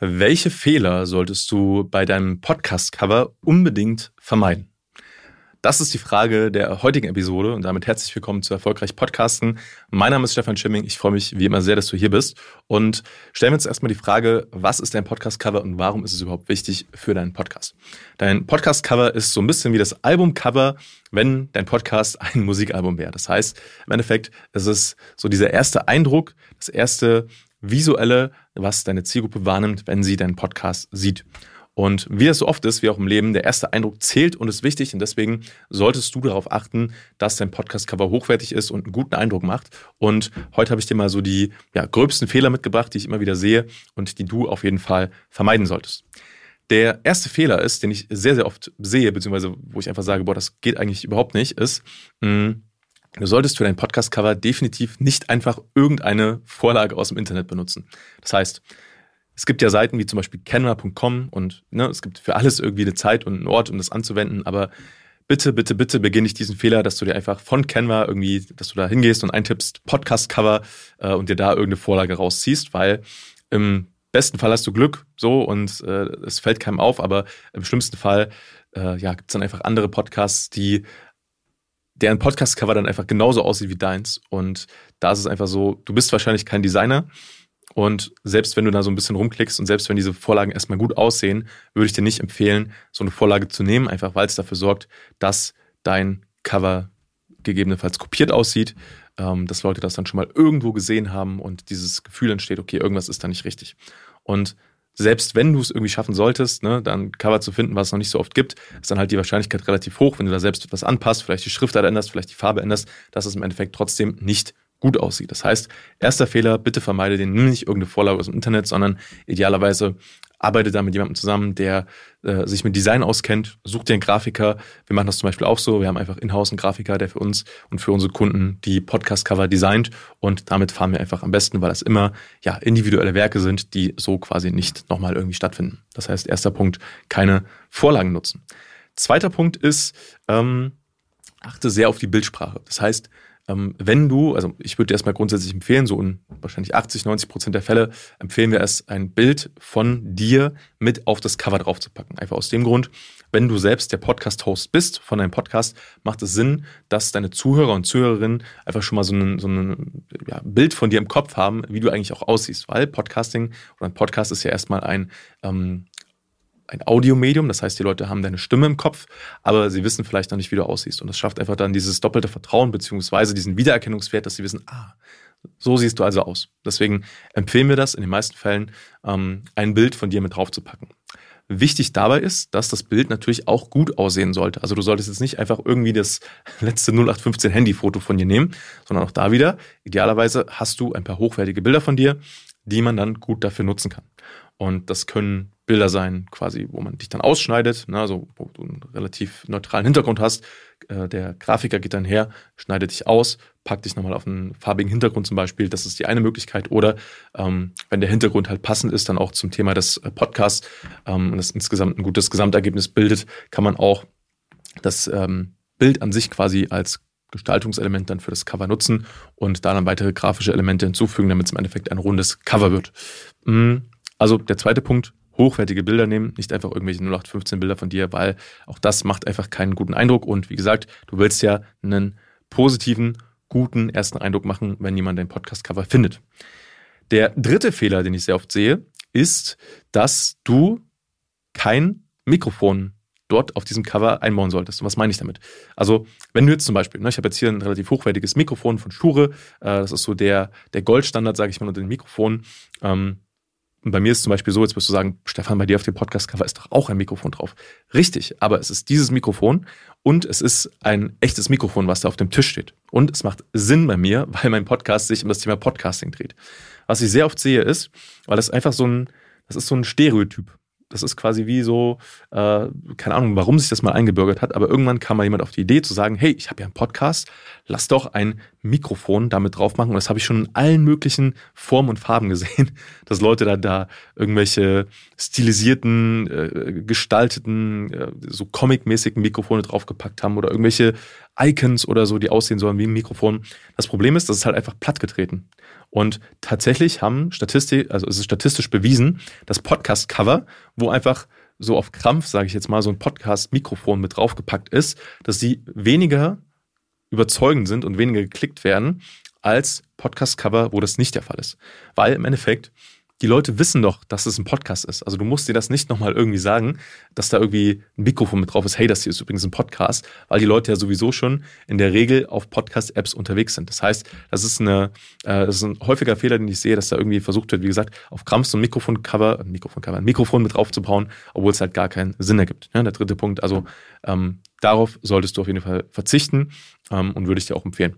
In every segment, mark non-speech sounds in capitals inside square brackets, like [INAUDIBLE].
Welche Fehler solltest du bei deinem Podcast-Cover unbedingt vermeiden? Das ist die Frage der heutigen Episode und damit herzlich willkommen zu Erfolgreich Podcasten. Mein Name ist Stefan Schimming. Ich freue mich wie immer sehr, dass du hier bist. Und stellen wir uns erstmal die Frage, was ist dein Podcast-Cover und warum ist es überhaupt wichtig für deinen Podcast? Dein Podcast-Cover ist so ein bisschen wie das Album-Cover, wenn dein Podcast ein Musikalbum wäre. Das heißt, im Endeffekt ist es so dieser erste Eindruck, das erste visuelle, was deine Zielgruppe wahrnimmt, wenn sie deinen Podcast sieht. Und wie es so oft ist, wie auch im Leben, der erste Eindruck zählt und ist wichtig. Und deswegen solltest du darauf achten, dass dein Podcast-Cover hochwertig ist und einen guten Eindruck macht. Und heute habe ich dir mal so die ja, gröbsten Fehler mitgebracht, die ich immer wieder sehe und die du auf jeden Fall vermeiden solltest. Der erste Fehler ist, den ich sehr, sehr oft sehe, beziehungsweise wo ich einfach sage, boah, das geht eigentlich überhaupt nicht, ist, mh, hm, Du solltest für dein Podcast-Cover definitiv nicht einfach irgendeine Vorlage aus dem Internet benutzen. Das heißt, es gibt ja Seiten wie zum Beispiel canva.com und ne, es gibt für alles irgendwie eine Zeit und einen Ort, um das anzuwenden, aber bitte, bitte, bitte beginne nicht diesen Fehler, dass du dir einfach von Canva irgendwie, dass du da hingehst und eintippst Podcast-Cover äh, und dir da irgendeine Vorlage rausziehst, weil im besten Fall hast du Glück so und äh, es fällt keinem auf, aber im schlimmsten Fall äh, ja, gibt es dann einfach andere Podcasts, die deren Podcast-Cover dann einfach genauso aussieht wie deins. Und da ist es einfach so, du bist wahrscheinlich kein Designer. Und selbst wenn du da so ein bisschen rumklickst und selbst wenn diese Vorlagen erstmal gut aussehen, würde ich dir nicht empfehlen, so eine Vorlage zu nehmen, einfach weil es dafür sorgt, dass dein Cover gegebenenfalls kopiert aussieht, ähm, dass Leute das dann schon mal irgendwo gesehen haben und dieses Gefühl entsteht, okay, irgendwas ist da nicht richtig. Und selbst wenn du es irgendwie schaffen solltest, ne, dann Cover zu finden, was es noch nicht so oft gibt, ist dann halt die Wahrscheinlichkeit relativ hoch, wenn du da selbst etwas anpasst, vielleicht die Schriftart änderst, vielleicht die Farbe änderst, dass es im Endeffekt trotzdem nicht gut aussieht. Das heißt, erster Fehler, bitte vermeide den, nimm nicht irgendeine Vorlage aus dem Internet, sondern idealerweise arbeite da mit jemandem zusammen, der äh, sich mit Design auskennt, such dir einen Grafiker. Wir machen das zum Beispiel auch so. Wir haben einfach in-house einen Grafiker, der für uns und für unsere Kunden die Podcast-Cover designt und damit fahren wir einfach am besten, weil das immer ja individuelle Werke sind, die so quasi nicht nochmal irgendwie stattfinden. Das heißt, erster Punkt, keine Vorlagen nutzen. Zweiter Punkt ist, ähm, achte sehr auf die Bildsprache. Das heißt, ähm, wenn du, also ich würde dir erstmal grundsätzlich empfehlen, so in wahrscheinlich 80, 90 Prozent der Fälle empfehlen wir es, ein Bild von dir mit auf das Cover draufzupacken. Einfach aus dem Grund, wenn du selbst der Podcast-Host bist von deinem Podcast, macht es Sinn, dass deine Zuhörer und Zuhörerinnen einfach schon mal so ein, so ja, Bild von dir im Kopf haben, wie du eigentlich auch aussiehst. Weil Podcasting oder ein Podcast ist ja erstmal ein ähm, ein Audiomedium, das heißt, die Leute haben deine Stimme im Kopf, aber sie wissen vielleicht noch nicht, wie du aussiehst. Und das schafft einfach dann dieses doppelte Vertrauen, beziehungsweise diesen Wiedererkennungswert, dass sie wissen, ah, so siehst du also aus. Deswegen empfehlen wir das in den meisten Fällen, ähm, ein Bild von dir mit draufzupacken. Wichtig dabei ist, dass das Bild natürlich auch gut aussehen sollte. Also du solltest jetzt nicht einfach irgendwie das letzte 0815 Handyfoto von dir nehmen, sondern auch da wieder, idealerweise hast du ein paar hochwertige Bilder von dir, die man dann gut dafür nutzen kann. Und das können Bilder sein, quasi, wo man dich dann ausschneidet, ne, also wo du einen relativ neutralen Hintergrund hast. Äh, der Grafiker geht dann her, schneidet dich aus, packt dich nochmal auf einen farbigen Hintergrund zum Beispiel. Das ist die eine Möglichkeit. Oder ähm, wenn der Hintergrund halt passend ist, dann auch zum Thema des äh, Podcasts ähm, und das insgesamt ein gutes Gesamtergebnis bildet, kann man auch das ähm, Bild an sich quasi als Gestaltungselement dann für das Cover nutzen und da dann weitere grafische Elemente hinzufügen, damit es im Endeffekt ein rundes Cover wird. Mm, also der zweite Punkt, hochwertige Bilder nehmen, nicht einfach irgendwelche 0815 Bilder von dir, weil auch das macht einfach keinen guten Eindruck. Und wie gesagt, du willst ja einen positiven, guten ersten Eindruck machen, wenn jemand dein Podcast-Cover findet. Der dritte Fehler, den ich sehr oft sehe, ist, dass du kein Mikrofon dort auf diesem Cover einbauen solltest. Und was meine ich damit? Also, wenn du jetzt zum Beispiel, ne, ich habe jetzt hier ein relativ hochwertiges Mikrofon von Shure, äh, das ist so der, der Goldstandard, sage ich mal, unter den Mikrofonen. Ähm, und bei mir ist es zum Beispiel so, jetzt wirst du sagen, Stefan, bei dir auf dem Podcast-Cover ist doch auch ein Mikrofon drauf. Richtig, aber es ist dieses Mikrofon und es ist ein echtes Mikrofon, was da auf dem Tisch steht. Und es macht Sinn bei mir, weil mein Podcast sich um das Thema Podcasting dreht. Was ich sehr oft sehe ist, weil das einfach so ein, das ist so ein Stereotyp. Das ist quasi wie so, äh, keine Ahnung, warum sich das mal eingebürgert hat, aber irgendwann kam mal jemand auf die Idee zu sagen, hey, ich habe ja einen Podcast, lass doch ein Mikrofon damit drauf machen. Und das habe ich schon in allen möglichen Formen und Farben gesehen, [LAUGHS] dass Leute da, da irgendwelche stilisierten, äh, gestalteten, äh, so comic-mäßigen Mikrofone draufgepackt haben oder irgendwelche Icons oder so, die aussehen sollen wie ein Mikrofon. Das Problem ist, das ist halt einfach plattgetreten. Und tatsächlich haben Statistik, also es ist statistisch bewiesen, dass Podcast-Cover, wo einfach so auf Krampf, sage ich jetzt mal, so ein Podcast-Mikrofon mit draufgepackt ist, dass sie weniger überzeugend sind und weniger geklickt werden als Podcast-Cover, wo das nicht der Fall ist. Weil im Endeffekt die Leute wissen doch, dass es ein Podcast ist. Also du musst dir das nicht nochmal irgendwie sagen, dass da irgendwie ein Mikrofon mit drauf ist. Hey, das hier ist übrigens ein Podcast, weil die Leute ja sowieso schon in der Regel auf Podcast-Apps unterwegs sind. Das heißt, das ist, eine, äh, das ist ein häufiger Fehler, den ich sehe, dass da irgendwie versucht wird, wie gesagt, auf Krampf so ein Mikrofon-Cover, ein Mikrofon-Cover, ein Mikrofon mit draufzubauen, obwohl es halt gar keinen Sinn ergibt. Ja, der dritte Punkt, also ähm, darauf solltest du auf jeden Fall verzichten ähm, und würde ich dir auch empfehlen.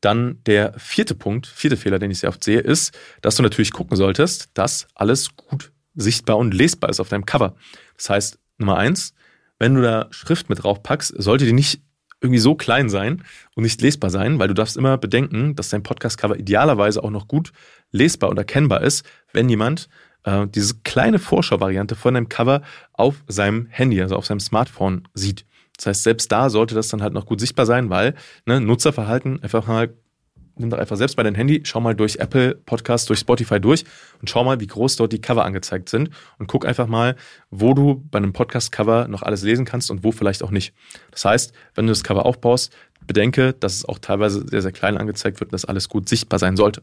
Dann der vierte Punkt, vierte Fehler, den ich sehr oft sehe, ist, dass du natürlich gucken solltest, dass alles gut sichtbar und lesbar ist auf deinem Cover. Das heißt, Nummer eins, wenn du da Schrift mit drauf packst, sollte die nicht irgendwie so klein sein und nicht lesbar sein, weil du darfst immer bedenken, dass dein Podcast-Cover idealerweise auch noch gut lesbar und erkennbar ist, wenn jemand äh, diese kleine Vorschau-Variante von deinem Cover auf seinem Handy, also auf seinem Smartphone sieht. Das heißt, selbst da sollte das dann halt noch gut sichtbar sein, weil ne, Nutzerverhalten einfach mal, nimm doch einfach selbst bei deinem Handy, schau mal durch Apple Podcasts, durch Spotify durch und schau mal, wie groß dort die Cover angezeigt sind und guck einfach mal, wo du bei einem Podcast-Cover noch alles lesen kannst und wo vielleicht auch nicht. Das heißt, wenn du das Cover aufbaust, bedenke, dass es auch teilweise sehr, sehr klein angezeigt wird und dass alles gut sichtbar sein sollte.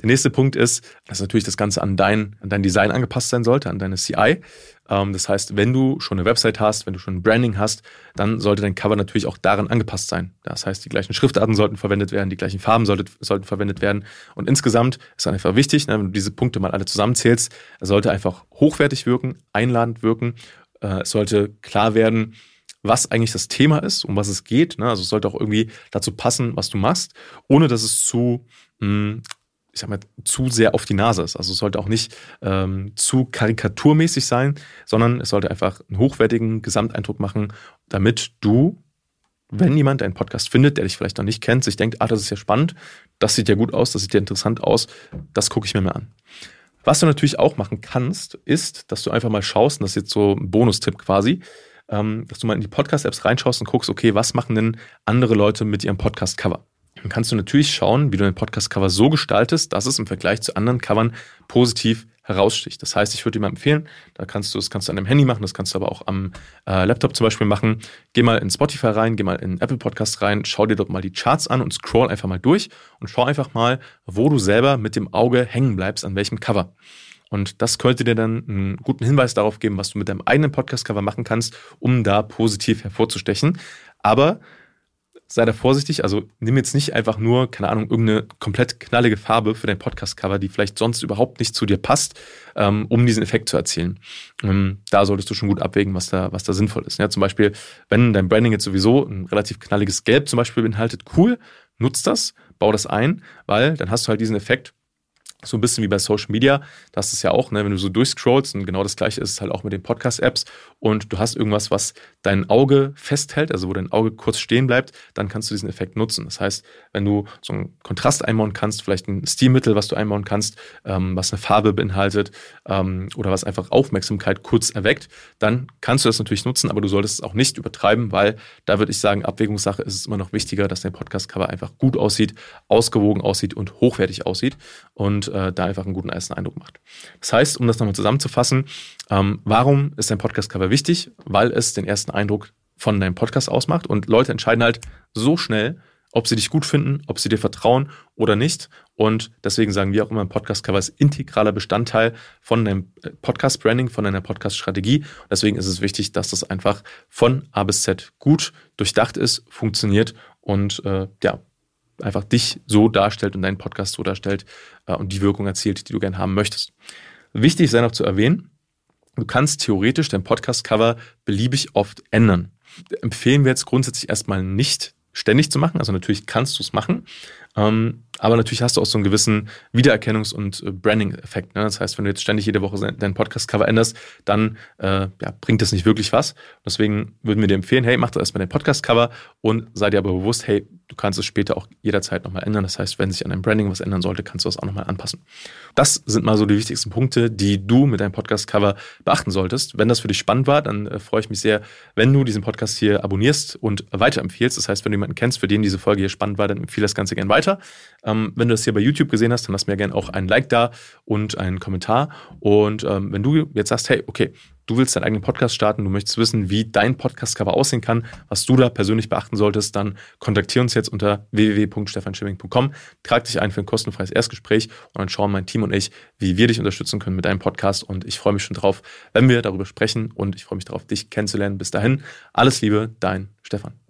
Der nächste Punkt ist, dass natürlich das Ganze an dein, an dein Design angepasst sein sollte, an deine CI. Ähm, das heißt, wenn du schon eine Website hast, wenn du schon ein Branding hast, dann sollte dein Cover natürlich auch daran angepasst sein. Das heißt, die gleichen Schriftarten sollten verwendet werden, die gleichen Farben sollten, sollten verwendet werden. Und insgesamt ist einfach wichtig, ne, wenn du diese Punkte mal alle zusammenzählst, es sollte einfach hochwertig wirken, einladend wirken. Äh, es sollte klar werden, was eigentlich das Thema ist, um was es geht. Ne? Also es sollte auch irgendwie dazu passen, was du machst, ohne dass es zu mh, hm, ich sag mal, zu sehr auf die Nase ist. Also es sollte auch nicht ähm, zu karikaturmäßig sein, sondern es sollte einfach einen hochwertigen Gesamteindruck machen, damit du, wenn jemand einen Podcast findet, der dich vielleicht noch nicht kennt, sich denkt, ah, das ist ja spannend, das sieht ja gut aus, das sieht ja interessant aus, das gucke ich mir mal an. Was du natürlich auch machen kannst, ist, dass du einfach mal schaust, und das ist jetzt so ein Bonustipp quasi, ähm, dass du mal in die Podcast-Apps reinschaust und guckst, okay, was machen denn andere Leute mit ihrem Podcast-Cover? Dann kannst du natürlich schauen, wie du dein Podcast-Cover so gestaltest, dass es im Vergleich zu anderen Covern positiv heraussticht. Das heißt, ich würde dir mal empfehlen, da kannst du das kannst du an deinem Handy machen, das kannst du aber auch am äh, Laptop zum Beispiel machen. Geh mal in Spotify rein, geh mal in Apple Podcast rein, schau dir dort mal die Charts an und scroll einfach mal durch und schau einfach mal, wo du selber mit dem Auge hängen bleibst, an welchem Cover. Und das könnte dir dann einen guten Hinweis darauf geben, was du mit deinem eigenen Podcast-Cover machen kannst, um da positiv hervorzustechen. Aber sei da vorsichtig. Also nimm jetzt nicht einfach nur, keine Ahnung, irgendeine komplett knallige Farbe für dein Podcast-Cover, die vielleicht sonst überhaupt nicht zu dir passt, ähm, um diesen Effekt zu erzielen. Ähm, da solltest du schon gut abwägen, was da, was da sinnvoll ist. Ja, zum Beispiel, wenn dein Branding jetzt sowieso ein relativ knalliges Gelb zum Beispiel beinhaltet, cool, nutzt das, bau das ein, weil dann hast du halt diesen Effekt, so ein bisschen wie bei Social Media, das ist ja auch, ne, wenn du so durchscrollst und genau das gleiche ist es halt auch mit den Podcast-Apps. Und du hast irgendwas, was dein Auge festhält, also wo dein Auge kurz stehen bleibt, dann kannst du diesen Effekt nutzen. Das heißt, wenn du so einen Kontrast einbauen kannst, vielleicht ein Stilmittel, was du einbauen kannst, ähm, was eine Farbe beinhaltet ähm, oder was einfach Aufmerksamkeit kurz erweckt, dann kannst du das natürlich nutzen, aber du solltest es auch nicht übertreiben, weil da würde ich sagen, Abwägungssache ist es immer noch wichtiger, dass dein Podcast-Cover einfach gut aussieht, ausgewogen aussieht und hochwertig aussieht. Und äh, da einfach einen guten ersten Eindruck macht. Das heißt, um das nochmal zusammenzufassen, ähm, warum ist dein Podcast-Cover wichtig? Weil es den ersten Eindruck von deinem Podcast ausmacht und Leute entscheiden halt so schnell, ob sie dich gut finden, ob sie dir vertrauen oder nicht. Und deswegen sagen wir auch immer, ein Podcast-Cover ist integraler Bestandteil von deinem äh, Podcast-Branding, von deiner Podcast-Strategie. Deswegen ist es wichtig, dass das einfach von A bis Z gut durchdacht ist, funktioniert und äh, ja, einfach dich so darstellt und deinen Podcast so darstellt äh, und die Wirkung erzielt, die du gerne haben möchtest. Wichtig sei noch zu erwähnen, du kannst theoretisch dein Podcast-Cover beliebig oft ändern. Empfehlen wir jetzt grundsätzlich erstmal nicht ständig zu machen. Also natürlich kannst du es machen, ähm, aber natürlich hast du auch so einen gewissen Wiedererkennungs- und äh, Branding-Effekt. Ne? Das heißt, wenn du jetzt ständig jede Woche dein Podcast-Cover änderst, dann äh, ja, bringt das nicht wirklich was. Deswegen würden wir dir empfehlen, hey, mach doch erstmal dein Podcast-Cover und sei dir aber bewusst, hey, du kannst es später auch jederzeit nochmal ändern. Das heißt, wenn sich an deinem Branding was ändern sollte, kannst du das auch nochmal anpassen. Das sind mal so die wichtigsten Punkte, die du mit deinem Podcast-Cover beachten solltest. Wenn das für dich spannend war, dann äh, freue ich mich sehr, wenn du diesen Podcast hier abonnierst und weiterempfiehlst. Das heißt, wenn du jemanden kennst, für den diese Folge hier spannend war, dann empfehle das Ganze gerne weiter. Ähm, wenn du das hier bei YouTube gesehen hast, dann lass mir gerne auch ein Like da und einen Kommentar. Und ähm, wenn du jetzt sagst, hey, okay, du willst deinen eigenen Podcast starten, du möchtest wissen, wie dein Podcast-Cover aussehen kann, was du da persönlich beachten solltest, dann kontaktiere uns jetzt unter www.stefanschimming.com, trag dich ein für ein kostenfreies Erstgespräch und dann schauen mein Team und ich, wie wir dich unterstützen können mit deinem Podcast und ich freue mich schon drauf, wenn wir darüber sprechen und ich freue mich darauf, dich kennenzulernen. Bis dahin, alles Liebe, dein Stefan.